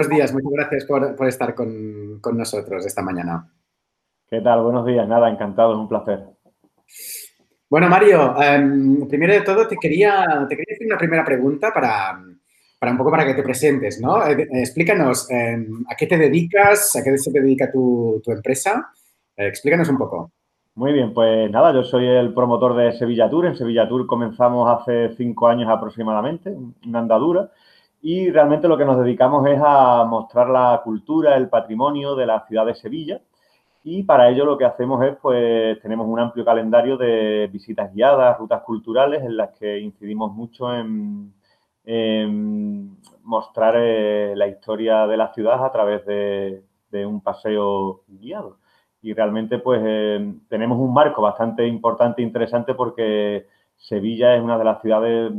Buenos días. Muchas gracias por, estar con, nosotros esta mañana. ¿Qué tal? Buenos días. Nada, encantado, es un placer. Bueno, Mario, em, primero de todo te quería, te quería hacer una primera pregunta para, un poco para que te presentes, ¿no? Eh, explícanos em, a qué te dedicas, a qué se dedica tu, empresa. Eh, explícanos un poco. Muy bien, pues nada, yo soy el promotor de Sevilla Tour. En Sevilla Tour comenzamos hace cinco años aproximadamente, una andadura, y realmente lo que nos dedicamos es a mostrar la cultura, el patrimonio de la ciudad de Sevilla y para ello lo que hacemos es, pues, tenemos un amplio calendario de visitas guiadas, rutas culturales, en las que incidimos mucho en, mostrar eh, la historia de la ciudad a través de, un paseo guiado. Y realmente, pues, eh, tenemos un marco bastante importante e interesante porque Sevilla es una de las ciudades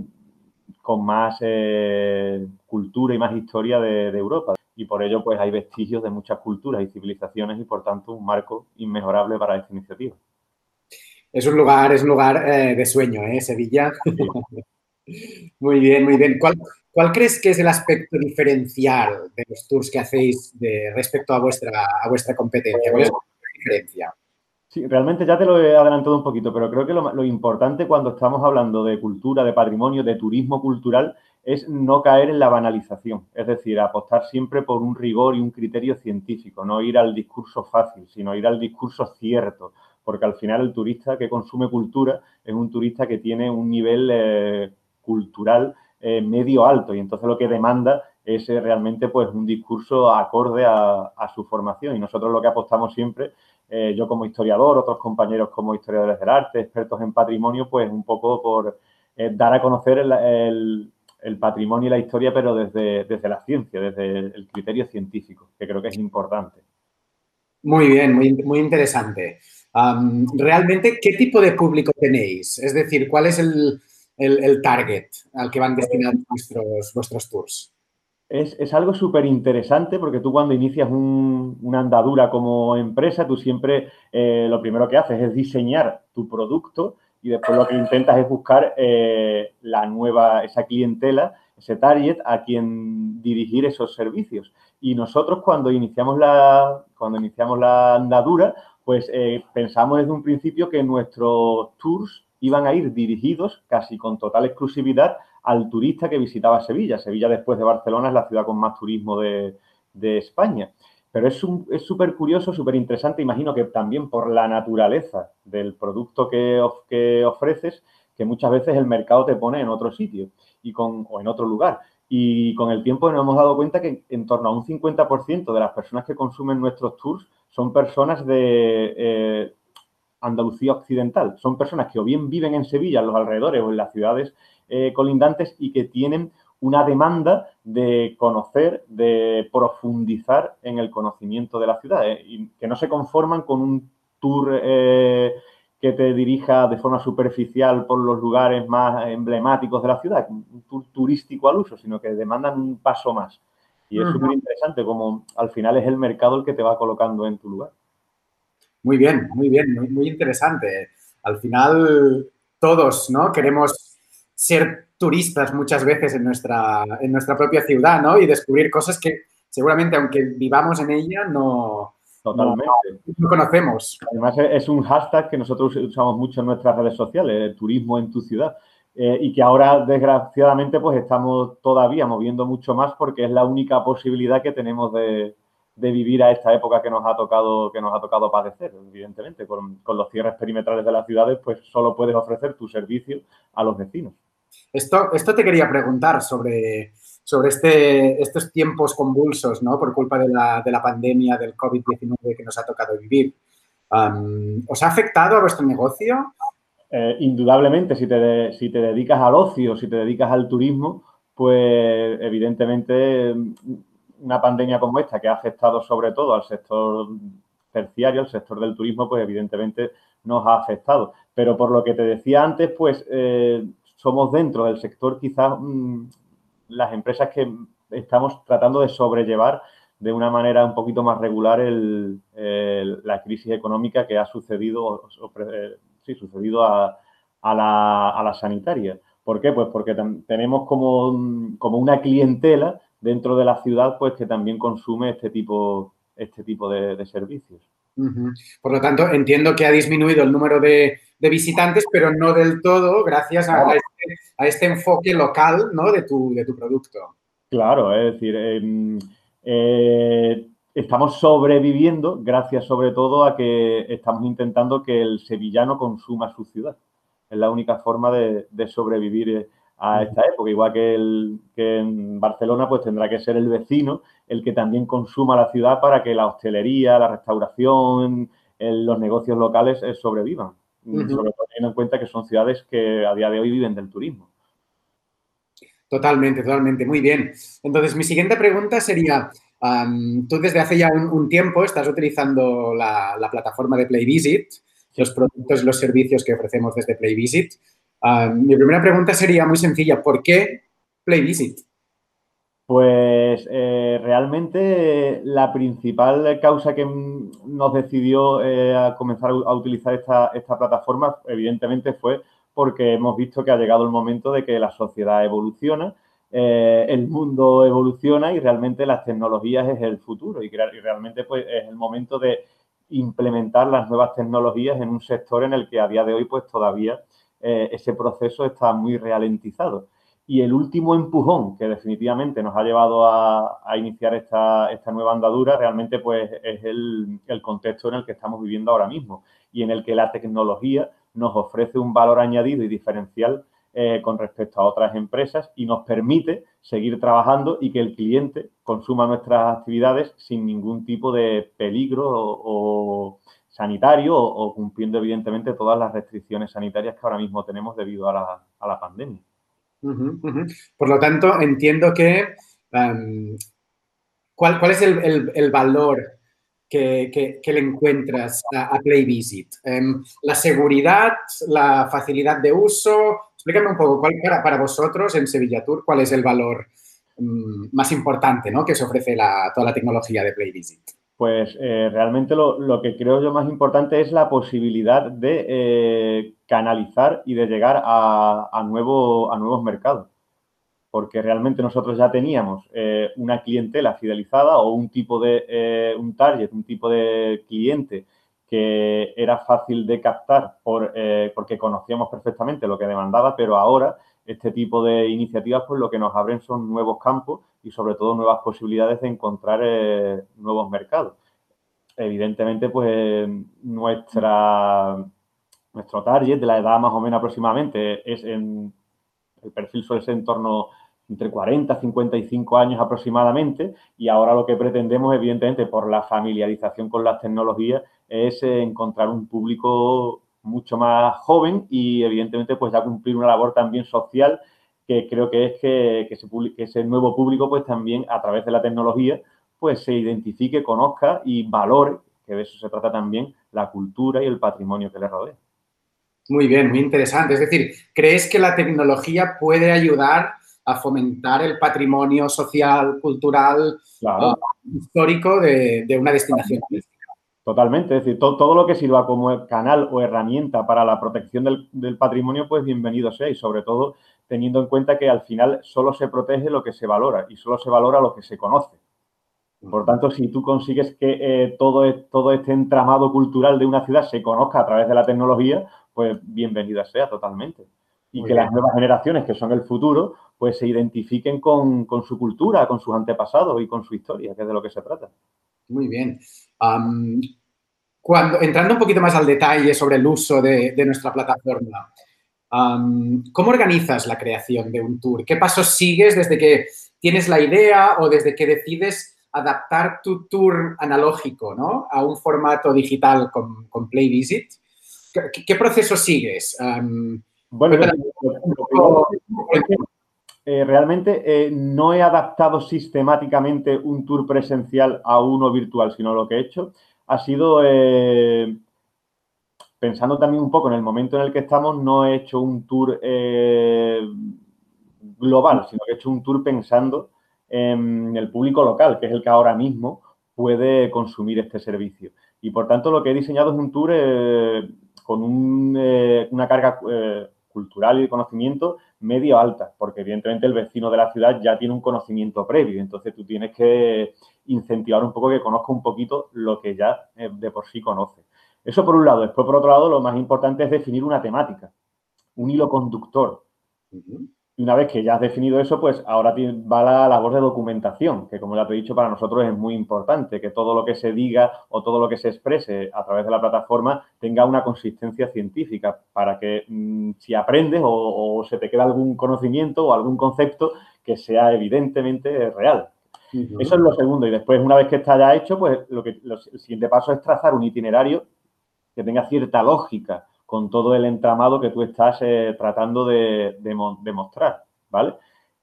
con más eh, cultura y más historia de Europa y por ello pues hay vestigios de muchas culturas y civilizaciones y por tanto un marco inmejorable para esta iniciativa. Es un lugar, es un lugar eh, de sueño, ¿eh? Sevilla. muy bien, muy bien. ¿Cuál, ¿Cuál, crees que es el aspecto diferencial de los tours que hacéis de, respecto a vuestra, a vuestra competencia? ¿Cuál es la diferencia? Sí, realmente ya te lo he adelantado un poquito, pero creo que lo, importante cuando estamos hablando de cultura, de patrimonio, de turismo cultural, es no caer en la banalización, es decir, apostar siempre por un rigor y un criterio científico, no ir al discurso fácil, sino ir al discurso cierto, porque al final el turista que consume cultura es un turista que tiene un nivel eh, cultural eh, medio alto y entonces lo que demanda es eh, realmente pues un discurso acorde a, su formación y nosotros lo que apostamos siempre, yo como historiador, otros compañeros como historiadores del arte, expertos en patrimonio, pues un poco por dar a conocer el el patrimonio y la historia, pero desde, desde la ciencia, desde el criterio científico, que creo que es importante. Muy bien, muy, muy interesante. realmente, ¿qué tipo de público tenéis? Es decir, ¿cuál es el, target al que van destinados vuestros, vuestros tours? Es, algo súper interesante porque tú cuando inicias una andadura como empresa, tú siempre eh, lo primero que haces es diseñar tu producto y después lo que intentas es buscar eh, la nueva, esa clientela, ese target a quien dirigir esos servicios. Y nosotros cuando iniciamos la, cuando iniciamos la andadura, pues eh, pensamos desde un principio que nuestros tours iban a ir dirigidos casi con total exclusividad al turista que visitaba Sevilla. Sevilla después de Barcelona es la ciudad con más turismo de, España. Pero es súper curioso, súper interesante, imagino que también por la naturaleza del producto que, que, ofreces, que muchas veces el mercado te pone en otro sitio y con, o en otro lugar. Y con el tiempo nos hemos dado cuenta que en torno a un 50% de las personas que consumen nuestros tours son personas de eh, Andalucía Occidental. Son personas que o bien viven en Sevilla, en los alrededores o en las ciudades eh, colindantes y que tienen una demanda de conocer, de profundizar en el conocimiento de la ciudad eh, y que no se conforman con un tour eh, que te dirija de forma superficial por los lugares más emblemáticos de la ciudad, un tour turístico al uso, sino que demandan un paso más. Y es súper interesante como al final es el mercado el que te va colocando en tu lugar. Muy bien, muy bien, muy, muy interesante. Al final todos, ¿no? Queremos ser turistas muchas veces en nuestra, en nuestra propia ciudad, ¿no? Y descubrir cosas que seguramente, aunque vivamos en ella, no, Totalmente. No, conocemos. Además, es un hashtag que nosotros usamos mucho en nuestras redes sociales, el turismo en tu ciudad. Eh, y que ahora, desgraciadamente, pues estamos todavía moviendo mucho más porque es la única posibilidad que tenemos de, de vivir a esta época que nos ha tocado, que nos ha tocado padecer, evidentemente. Con, con los cierres perimetrales de las ciudades, pues solo puedes ofrecer tu servicio a los vecinos. Esto, esto te quería preguntar sobre, sobre este, estos tiempos convulsos, ¿no? Por culpa de la, de la pandemia, del COVID-19 que nos ha tocado vivir. ¿Os ha afectado a vuestro negocio? Eh, indudablemente, si te, si te dedicas al ocio, si te dedicas al turismo, pues evidentemente una pandemia como esta que ha afectado sobre todo al sector terciario, al sector del turismo, pues evidentemente nos ha afectado. Pero por lo que te decía antes, pues eh, somos dentro del sector quizás mm, las empresas que estamos tratando de sobrellevar de una manera un poquito más regular la crisis económica que ha sucedido, eh, sí, sucedido a, la, sanitaria. ¿Por qué? Pues porque tenemos como, como una clientela dentro de la ciudad, pues que también consume este tipo, este tipo de, servicios. Por lo tanto, entiendo que ha disminuido el número de, visitantes, pero no del todo gracias a, este, este, enfoque local ¿no? de, tu, de tu producto. Claro, es decir, em, eh, estamos sobreviviendo gracias sobre todo a que estamos intentando que el sevillano consuma su ciudad. Es la única forma de, sobrevivir eh, a esta época. Igual que, el, que en Barcelona, pues tendrá que ser el vecino el que también consuma la ciudad para que la hostelería, la restauración, los negocios locales Sobre todo teniendo en cuenta que son ciudades que a día de hoy viven del turismo. Totalmente, totalmente. Muy bien. Entonces, mi siguiente pregunta sería, tú desde hace ya un, tiempo estás utilizando la, plataforma de PlayVisit, los productos y los servicios que ofrecemos desde PlayVisit. mi primera pregunta sería muy sencilla, ¿por qué PlayVisit? Pues eh, realmente la principal causa que nos decidió eh, a comenzar a utilizar esta, plataforma, evidentemente, fue porque hemos visto que ha llegado el momento de que la sociedad evoluciona eh, el mundo evoluciona y realmente las tecnologías es el futuro y, realmente pues, es el momento de implementar las nuevas tecnologías en un sector en el que a día de hoy pues todavía ese proceso está muy ralentizado. Y el último empujón que definitivamente nos ha llevado a, iniciar esta, nueva andadura realmente pues es el, contexto en el que estamos viviendo ahora mismo y en el que la tecnología nos ofrece un valor añadido y diferencial eh, con respecto a otras empresas y nos permite seguir trabajando y que el cliente consuma nuestras actividades sin ningún tipo de peligro o, sanitario o, cumpliendo evidentemente todas las restricciones sanitarias que ahora mismo tenemos debido a la, pandemia. Por lo tanto, entiendo que em, ¿cuál, es el, valor que, le encuentras a, PlayVisit? Em, ¿La seguridad, la facilidad de uso, Explícame un poco, ¿cuál para, para vosotros en Sevilla Tour, cuál es el valor mm, más importante ¿no? que se ofrece toda la tecnología de PlayVisit? Pues eh, realmente lo, que creo yo más importante es la posibilidad de eh, canalizar y de llegar a, nuevo, a nuevos mercados. Porque realmente nosotros ya teníamos eh, una clientela fidelizada o un tipo de, un target, un tipo de cliente que era fácil de captar por, eh, porque conocíamos perfectamente lo que demandaba, pero ahora este tipo de iniciativas pues lo que nos abren son nuevos campos y sobre todo nuevas posibilidades de encontrar eh, nuevos mercados. Evidentemente pues nuestra, nuestro target de la edad más o menos aproximadamente es en, el perfil suele ser en torno entre 40 y 55 años aproximadamente y ahora lo que pretendemos evidentemente por la familiarización con las tecnologías es encontrar un público mucho más joven y evidentemente pues ya cumplir una labor también social que creo que es que, ese nuevo público pues también a través de la tecnología pues se identifique, conozca y valore, que de eso se trata también, la cultura y el patrimonio que le rodea. Muy bien, muy interesante. Es decir, ¿crees que la tecnología puede ayudar a fomentar el patrimonio social, cultural, ah, histórico de, de, una destinación Totalmente, es decir, todo, lo que sirva como canal o herramienta para la protección del, patrimonio, pues bienvenido sea y sobre todo teniendo en cuenta que al final solo se protege lo que se valora y solo se valora lo que se conoce. Por tanto, si tú consigues que eh, todo, todo este entramado cultural de una ciudad se conozca a través de la tecnología, pues bienvenida sea totalmente. Y que las nuevas generaciones, que son el futuro, pues se identifiquen con, con, su cultura, con sus antepasados y con su historia, que es de lo que se trata. Muy bien. Cuando, entrando un poquito más al detalle sobre el uso de, nuestra plataforma, ¿cómo organizas la creación de un tour? ¿Qué pasos sigues desde que tienes la idea o desde que decides adaptar tu tour analógico ¿no? a un formato digital con, con Play Visit? ¿Qué, proceso sigues? bueno, eh, realmente eh, no he adaptado sistemáticamente un tour presencial a uno virtual, sino lo que he hecho ha sido, eh, pensando también un poco en el momento en el que estamos, no he hecho un tour global, sino que he hecho un tour pensando en el público local, que es el que ahora mismo puede consumir este servicio. Y por tanto lo que he diseñado es un tour con una carga cultural y de conocimiento media o alta, porque evidentemente el vecino de la ciudad ya tiene un conocimiento previo, entonces tú tienes que incentivar un poco que conozca un poquito lo que ya eh, de por sí conoce. Eso por un lado. Después, por otro lado, lo más importante es definir una temática, un hilo conductor. Y una vez que ya has definido eso, pues ahora va la labor de documentación, que como ya te he dicho, para nosotros es muy importante, que todo lo que se diga o todo lo que se exprese a través de la plataforma tenga una consistencia científica, para que mm, si aprendes o, se te queda algún conocimiento o algún concepto, que sea evidentemente real. Eso es lo segundo. Y después, una vez que está ya hecho, pues lo que, el siguiente paso es trazar un itinerario que tenga cierta lógica con todo el entramado que tú estás eh, tratando de, mostrar, ¿vale?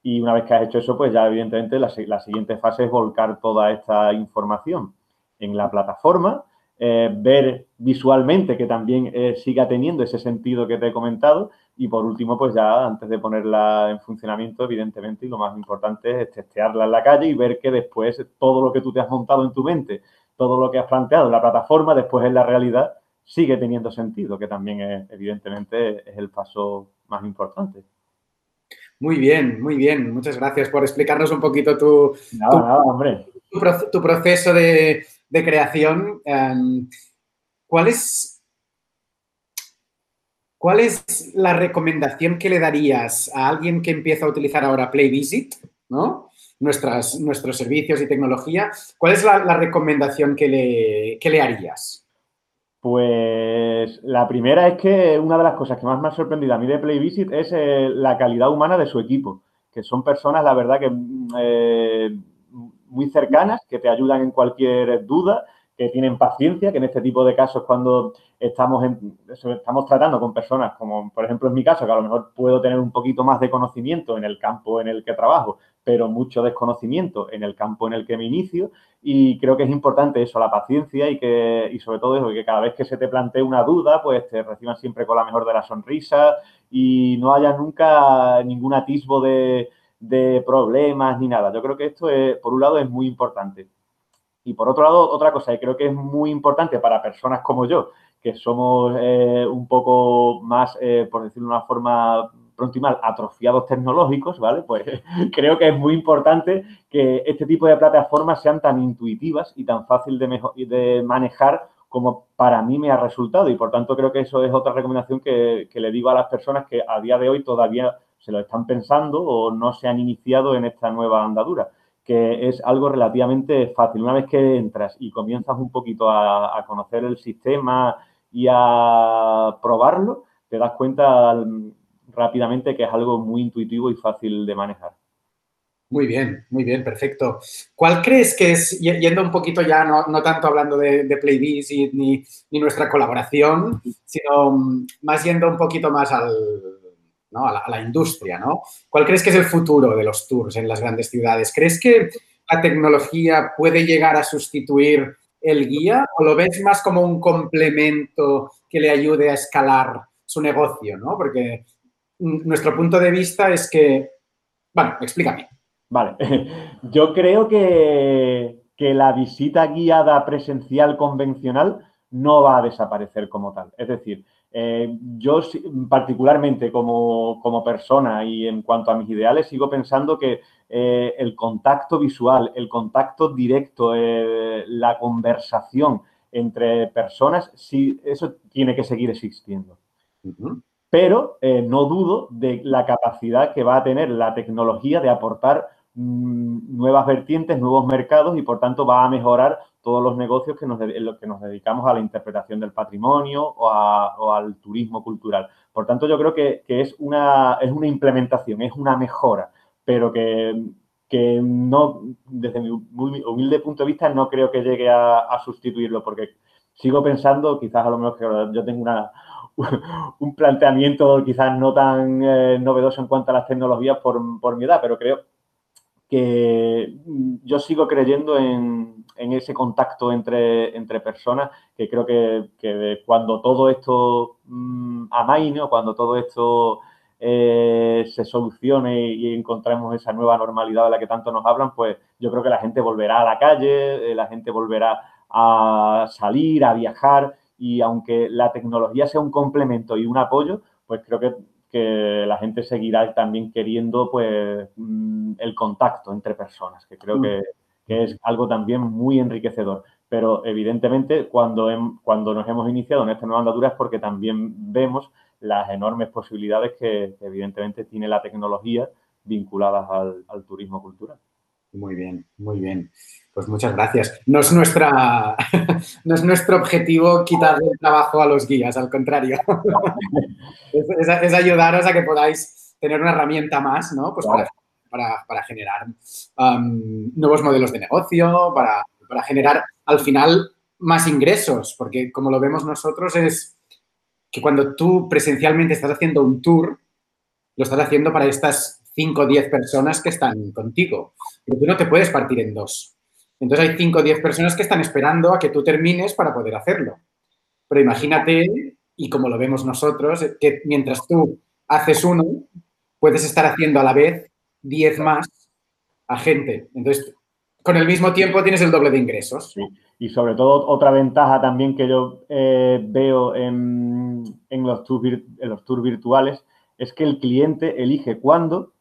Y una vez que has hecho eso, pues ya evidentemente la, siguiente fase es volcar toda esta información en la plataforma, eh, ver visualmente que también eh, siga teniendo ese sentido que te he comentado y por último, pues ya antes de ponerla en funcionamiento, evidentemente, y lo más importante es testearla en la calle y ver que después todo lo que tú te has montado en tu mente, todo lo que has planteado en la plataforma, después en la realidad sigue teniendo sentido, que también es, evidentemente es el paso más importante. Muy bien, muy bien. Muchas gracias por explicarnos un poquito tu, tu, proceso de, creación. Em, ¿cuál, es, ¿Cuál es la recomendación que le darías a alguien que empieza a utilizar ahora PlayVisit, ¿no? Nuestras, nuestros servicios y tecnología? ¿Cuál es la, recomendación que le, que le harías? Pues la primera es que una de las cosas que más me ha sorprendido a mí de PlayVisit es eh, la calidad humana de su equipo, que son personas, la verdad, que eh, muy cercanas, que te ayudan en cualquier duda, que tienen paciencia, que en este tipo de casos cuando estamos, estamos tratando con personas como, por ejemplo, en mi caso, que a lo mejor puedo tener un poquito más de conocimiento en el campo en el que trabajo, pero mucho desconocimiento en el campo en el que me inicio. Y creo que es importante eso, la paciencia y que, y sobre todo eso, que cada vez que se te plantee una duda, pues te reciban siempre con la mejor de las sonrisas y no haya nunca ningún atisbo de, de problemas ni nada. Yo creo que esto, es, por un lado, es muy importante. Y por otro lado, otra cosa que creo que es muy importante para personas como yo, que somos eh, un poco más, eh, por decirlo de una forma pronto y mal, atrofiados tecnológicos, ¿vale? Pues creo que es muy importante que este tipo de plataformas sean tan intuitivas y tan fácil de, manejar como para mí me ha resultado. Y por tanto creo que eso es otra recomendación que le digo a las personas que a día de hoy todavía se lo están pensando o no se han iniciado en esta nueva andadura que es algo relativamente fácil. Una vez que entras y comienzas un poquito a, conocer el sistema y a probarlo, te das cuenta rápidamente que es algo muy intuitivo y fácil de manejar. Muy bien, muy bien, perfecto. ¿Cuál crees que es, yendo un poquito ya, no, tanto hablando de, de PlayVisit ni, ni nuestra colaboración, sino más yendo un poquito más al, a, la, industria, ¿no? ¿Cuál crees que es el futuro de los tours en las grandes ciudades? ¿Crees que la tecnología puede llegar a sustituir el guía o lo ves más como un complemento que le ayude a escalar su negocio, ¿no? Porque nuestro punto de vista es que, bueno, explícame. Vale, yo creo que, que la visita guiada presencial convencional no va a desaparecer como tal. Es decir, eh, yo particularmente como, persona y en cuanto a mis ideales sigo pensando que eh, el contacto visual, el contacto directo, eh, la conversación entre personas, sí, eso tiene que seguir existiendo. Pero no dudo de la capacidad que va a tener la tecnología de aportar mm, nuevas vertientes, nuevos mercados y por tanto va a mejorar todos los negocios que nos, que nos dedicamos a la interpretación del patrimonio o, al turismo cultural. Por tanto, yo creo que, es, una, es una implementación, es una mejora, pero que, no, desde mi humilde punto de vista, no creo que llegue a, sustituirlo, porque sigo pensando, quizás a lo mejor que yo tengo una, un planteamiento quizás no tan eh, novedoso en cuanto a las tecnologías por, por mi edad, pero creo que yo sigo creyendo en, en ese contacto entre, entre personas, que creo que, cuando todo esto mmm, amaine o cuando todo esto eh, se solucione y encontremos esa nueva normalidad de la que tanto nos hablan, pues yo creo que la gente volverá a la calle, eh, la gente volverá a salir, a viajar y aunque la tecnología sea un complemento y un apoyo, pues creo que que la gente seguirá también queriendo pues mm, el contacto entre personas, que creo que, es algo también muy enriquecedor. Pero evidentemente cuando, cuando nos hemos iniciado en esta nueva andadura es porque también vemos las enormes posibilidades que, evidentemente tiene la tecnología vinculadas al turismo cultural. Muy bien, muy bien. Pues muchas gracias. No es, nuestra, no es nuestro objetivo quitarle el trabajo a los guías, al contrario. es, ayudaros a que podáis tener una herramienta más, ¿no? Pues para, generar um, nuevos modelos de negocio, para, para generar al final más ingresos, porque como lo vemos nosotros es que cuando tú presencialmente estás haciendo un tour, lo estás haciendo para estas 5 o 10 personas que están contigo, pero tú no te puedes partir en dos. Entonces hay 5 o 10 personas que están esperando a que tú termines para poder hacerlo. Pero imagínate, y como lo vemos nosotros, que mientras tú haces uno, puedes estar haciendo a la vez 10 más a gente. Entonces, con el mismo tiempo tienes el doble de ingresos. Y sobre todo otra ventaja también que yo eh, veo en, los tours, en los tours virtuales es que el cliente elige cuándo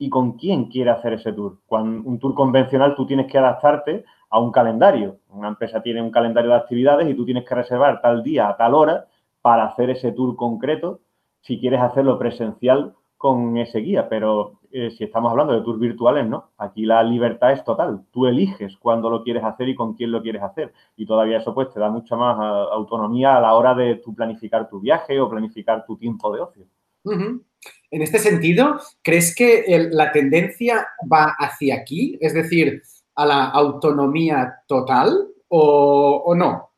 y con quién quiere hacer ese tour. Un tour convencional tú tienes que adaptarte a un calendario. Una empresa tiene un calendario de actividades y tú tienes que reservar tal día a tal hora para hacer ese tour concreto si quieres hacerlo presencial con ese guía. Pero eh, si estamos hablando de tours virtuales, no. Aquí la libertad es total. Tú eliges cuándo lo quieres hacer y con quién lo quieres hacer. Y todavía eso pues te da mucha más ah, autonomía a la hora de tú planificar tu viaje o planificar tu tiempo de ocio. En este sentido, ¿crees que la tendencia va hacia aquí? Es decir, a la autonomía total o, no?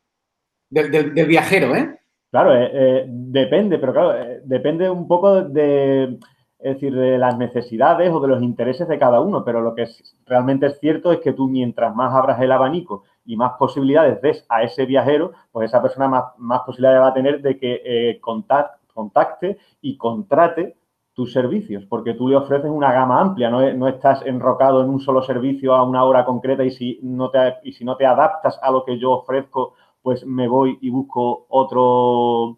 Del, viajero, ¿eh? Claro, eh, eh, depende, pero claro, eh, depende un poco de, decir, de las necesidades o de los intereses de cada uno, pero lo que realmente es cierto es que tú mientras más abras el abanico y más posibilidades des a ese viajero, pues esa persona más, más posibilidades va a tener de que contacte y contrate tus servicios, porque tú le ofreces una gama amplia, no, estás enrocado en un solo servicio a una hora concreta y si, no te, y si no te adaptas a lo que yo ofrezco, pues me voy y busco otro,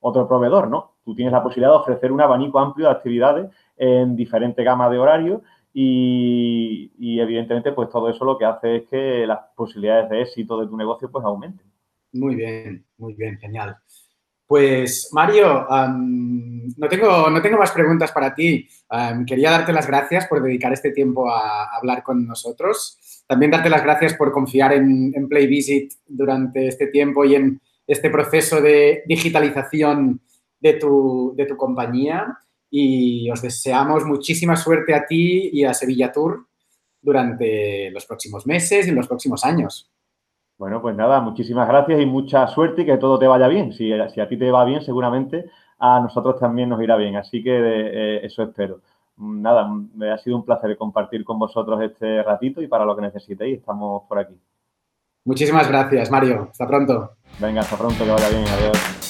otro proveedor, ¿no? Tú tienes la posibilidad de ofrecer un abanico amplio de actividades en diferentes gamas de horario y, y, evidentemente pues todo eso lo que hace es que las posibilidades de éxito de tu negocio pues aumenten. Muy bien, muy bien, genial. Pues Mario, no, tengo, no tengo más preguntas para ti. quería darte las gracias por dedicar este tiempo a, hablar con nosotros. También darte las gracias por confiar en, en PlayVisit durante este tiempo y en este proceso de digitalización de tu, de tu compañía. Y os deseamos muchísima suerte a ti y a Sevilla Tour durante los próximos meses y los próximos años. Bueno, pues nada, muchísimas gracias y mucha suerte y que todo te vaya bien. Si, si a ti te va bien, seguramente a nosotros también nos irá bien. Así que eh, eso espero. Nada, me ha sido un placer compartir con vosotros este ratito y para lo que necesitéis estamos por aquí. Muchísimas gracias, Mario. Hasta pronto. Venga, hasta pronto, que vaya bien. Adiós.